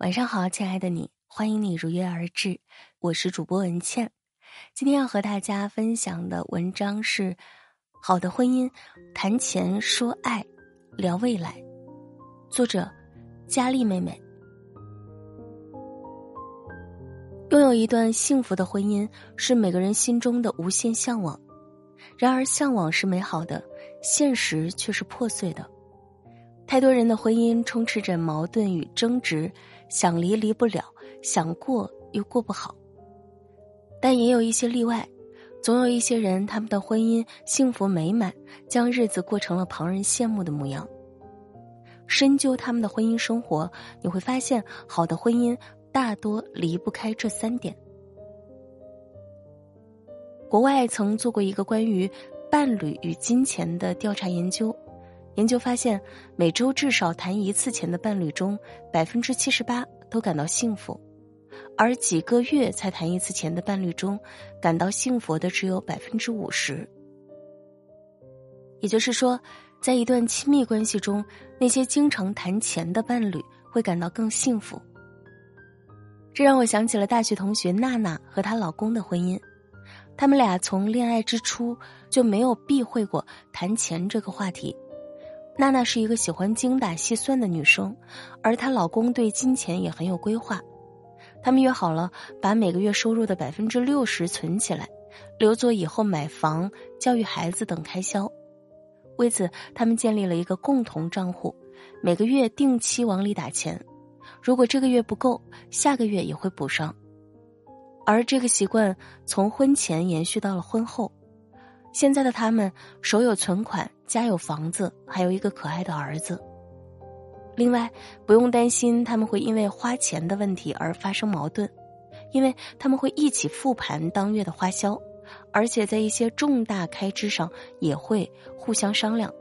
晚上好，亲爱的你，欢迎你如约而至，我是主播文倩。今天要和大家分享的文章是《好的婚姻谈钱说爱聊未来》，作者佳丽妹妹。拥有一段幸福的婚姻是每个人心中的无限向往，然而向往是美好的，现实却是破碎的。太多人的婚姻充斥着矛盾与争执。想离离不了，想过又过不好。但也有一些例外，总有一些人，他们的婚姻幸福美满，将日子过成了旁人羡慕的模样。深究他们的婚姻生活，你会发现，好的婚姻大多离不开这三点。国外曾做过一个关于伴侣与金钱的调查研究。研究发现，每周至少谈一次钱的伴侣中，百分之七十八都感到幸福；而几个月才谈一次钱的伴侣中，感到幸福的只有百分之五十。也就是说，在一段亲密关系中，那些经常谈钱的伴侣会感到更幸福。这让我想起了大学同学娜娜和她老公的婚姻，他们俩从恋爱之初就没有避讳过谈钱这个话题。娜娜是一个喜欢精打细算的女生，而她老公对金钱也很有规划。他们约好了把每个月收入的百分之六十存起来，留作以后买房、教育孩子等开销。为此，他们建立了一个共同账户，每个月定期往里打钱。如果这个月不够，下个月也会补上。而这个习惯从婚前延续到了婚后。现在的他们手有存款，家有房子，还有一个可爱的儿子。另外，不用担心他们会因为花钱的问题而发生矛盾，因为他们会一起复盘当月的花销，而且在一些重大开支上也会互相商量。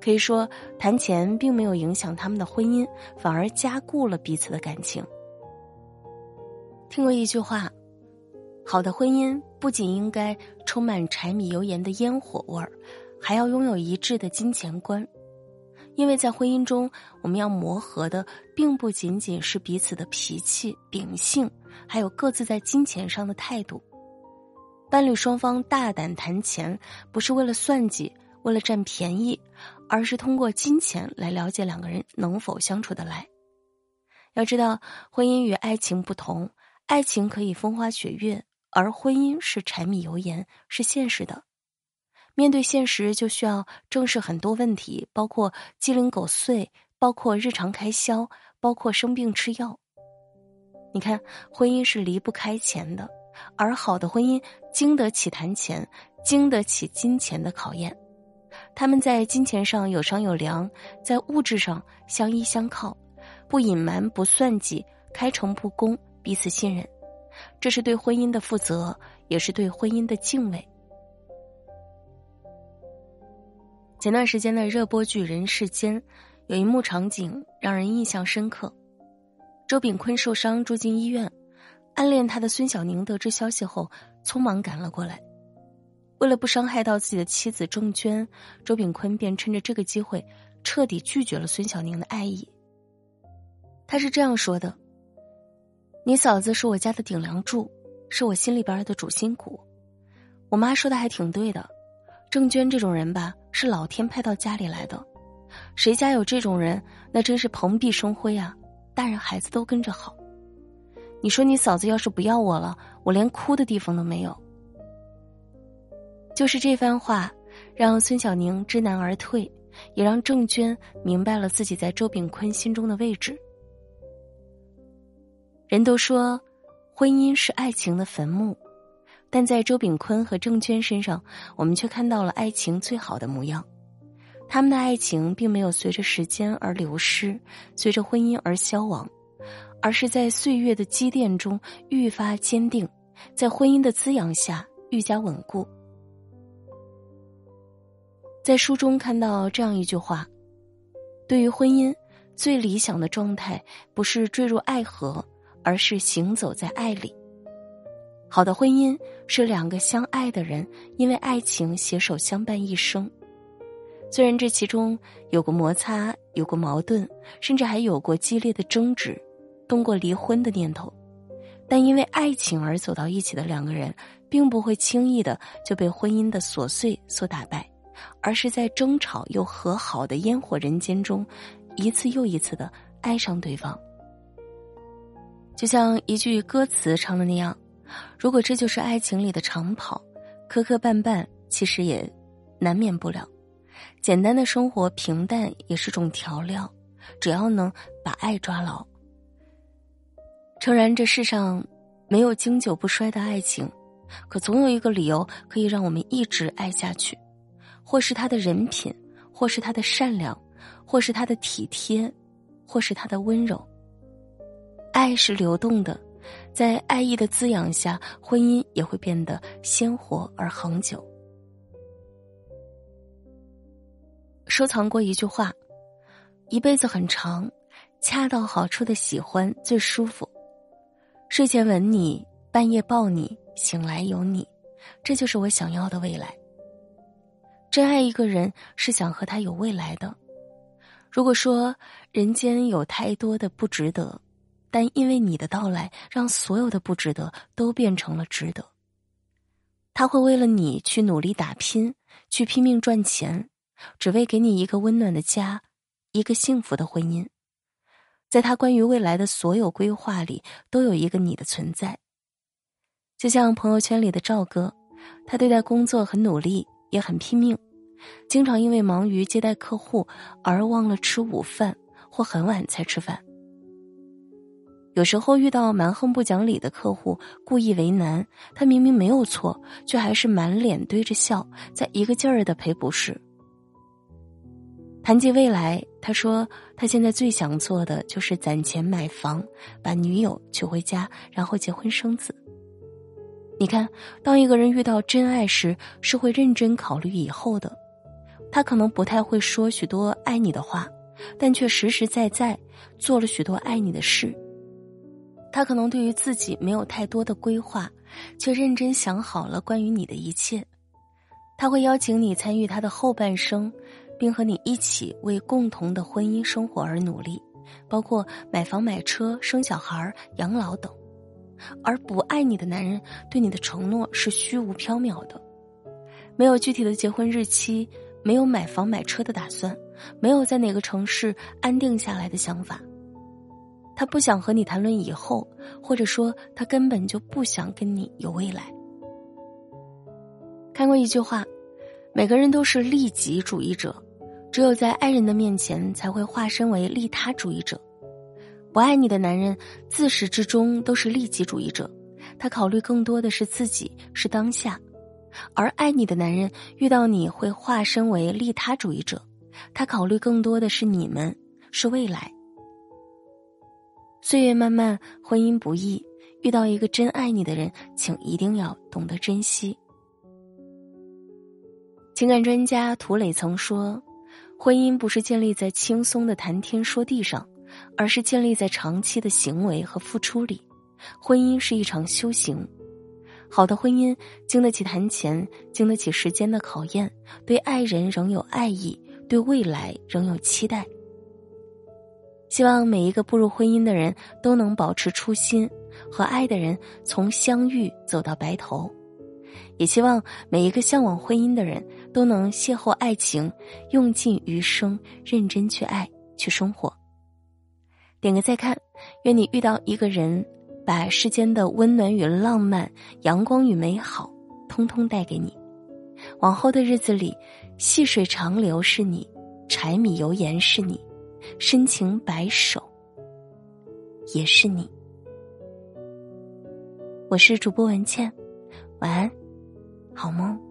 可以说，谈钱并没有影响他们的婚姻，反而加固了彼此的感情。听过一句话。好的婚姻不仅应该充满柴米油盐的烟火味儿，还要拥有一致的金钱观，因为在婚姻中，我们要磨合的并不仅仅是彼此的脾气秉性，还有各自在金钱上的态度。伴侣双方大胆谈钱，不是为了算计，为了占便宜，而是通过金钱来了解两个人能否相处得来。要知道，婚姻与爱情不同，爱情可以风花雪月。而婚姻是柴米油盐，是现实的。面对现实，就需要正视很多问题，包括鸡零狗碎，包括日常开销，包括生病吃药。你看，婚姻是离不开钱的，而好的婚姻经得起谈钱，经得起金钱的考验。他们在金钱上有商有量，在物质上相依相靠，不隐瞒，不算计，开诚布公，彼此信任。这是对婚姻的负责，也是对婚姻的敬畏。前段时间的热播剧《人世间》，有一幕场景让人印象深刻。周秉坤受伤住进医院，暗恋他的孙小宁得知消息后，匆忙赶了过来。为了不伤害到自己的妻子郑娟，周秉坤便趁着这个机会，彻底拒绝了孙小宁的爱意。他是这样说的。你嫂子是我家的顶梁柱，是我心里边的主心骨。我妈说的还挺对的，郑娟这种人吧，是老天派到家里来的。谁家有这种人，那真是蓬荜生辉啊！大人孩子都跟着好。你说你嫂子要是不要我了，我连哭的地方都没有。就是这番话，让孙小宁知难而退，也让郑娟明白了自己在周炳坤心中的位置。人都说，婚姻是爱情的坟墓，但在周秉昆和郑娟身上，我们却看到了爱情最好的模样。他们的爱情并没有随着时间而流失，随着婚姻而消亡，而是在岁月的积淀中愈发坚定，在婚姻的滋养下愈加稳固。在书中看到这样一句话：，对于婚姻，最理想的状态不是坠入爱河。而是行走在爱里。好的婚姻是两个相爱的人因为爱情携手相伴一生。虽然这其中有过摩擦，有过矛盾，甚至还有过激烈的争执，动过离婚的念头，但因为爱情而走到一起的两个人，并不会轻易的就被婚姻的琐碎所打败，而是在争吵又和好的烟火人间中，一次又一次的爱上对方。就像一句歌词唱的那样，如果这就是爱情里的长跑，磕磕绊绊其实也难免不了。简单的生活平淡也是种调料，只要能把爱抓牢。诚然，这世上没有经久不衰的爱情，可总有一个理由可以让我们一直爱下去，或是他的人品，或是他的善良，或是他的体贴，或是他的温柔。爱是流动的，在爱意的滋养下，婚姻也会变得鲜活而恒久。收藏过一句话：“一辈子很长，恰到好处的喜欢最舒服。睡前吻你，半夜抱你，醒来有你，这就是我想要的未来。真爱一个人是想和他有未来的。如果说人间有太多的不值得。”但因为你的到来，让所有的不值得都变成了值得。他会为了你去努力打拼，去拼命赚钱，只为给你一个温暖的家，一个幸福的婚姻。在他关于未来的所有规划里，都有一个你的存在。就像朋友圈里的赵哥，他对待工作很努力，也很拼命，经常因为忙于接待客户而忘了吃午饭，或很晚才吃饭。有时候遇到蛮横不讲理的客户，故意为难他，明明没有错，却还是满脸堆着笑，在一个劲儿的赔不是。谈及未来，他说他现在最想做的就是攒钱买房，把女友娶回家，然后结婚生子。你看，当一个人遇到真爱时，是会认真考虑以后的。他可能不太会说许多爱你的话，但却实实在在做了许多爱你的事。他可能对于自己没有太多的规划，却认真想好了关于你的一切。他会邀请你参与他的后半生，并和你一起为共同的婚姻生活而努力，包括买房、买车、生小孩、养老等。而不爱你的男人对你的承诺是虚无缥缈的，没有具体的结婚日期，没有买房买车的打算，没有在哪个城市安定下来的想法。他不想和你谈论以后，或者说他根本就不想跟你有未来。看过一句话，每个人都是利己主义者，只有在爱人的面前才会化身为利他主义者。不爱你的男人自始至终都是利己主义者，他考虑更多的是自己，是当下；而爱你的男人遇到你会化身为利他主义者，他考虑更多的是你们，是未来。岁月漫漫，婚姻不易。遇到一个真爱你的人，请一定要懂得珍惜。情感专家涂磊曾说：“婚姻不是建立在轻松的谈天说地上，而是建立在长期的行为和付出里。婚姻是一场修行，好的婚姻经得起谈钱，经得起时间的考验，对爱人仍有爱意，对未来仍有期待。”希望每一个步入婚姻的人都能保持初心，和爱的人从相遇走到白头。也希望每一个向往婚姻的人都能邂逅爱情，用尽余生认真去爱去生活。点个再看，愿你遇到一个人，把世间的温暖与浪漫、阳光与美好，通通带给你。往后的日子里，细水长流是你，柴米油盐是你。深情白首，也是你。我是主播文倩，晚安，好梦。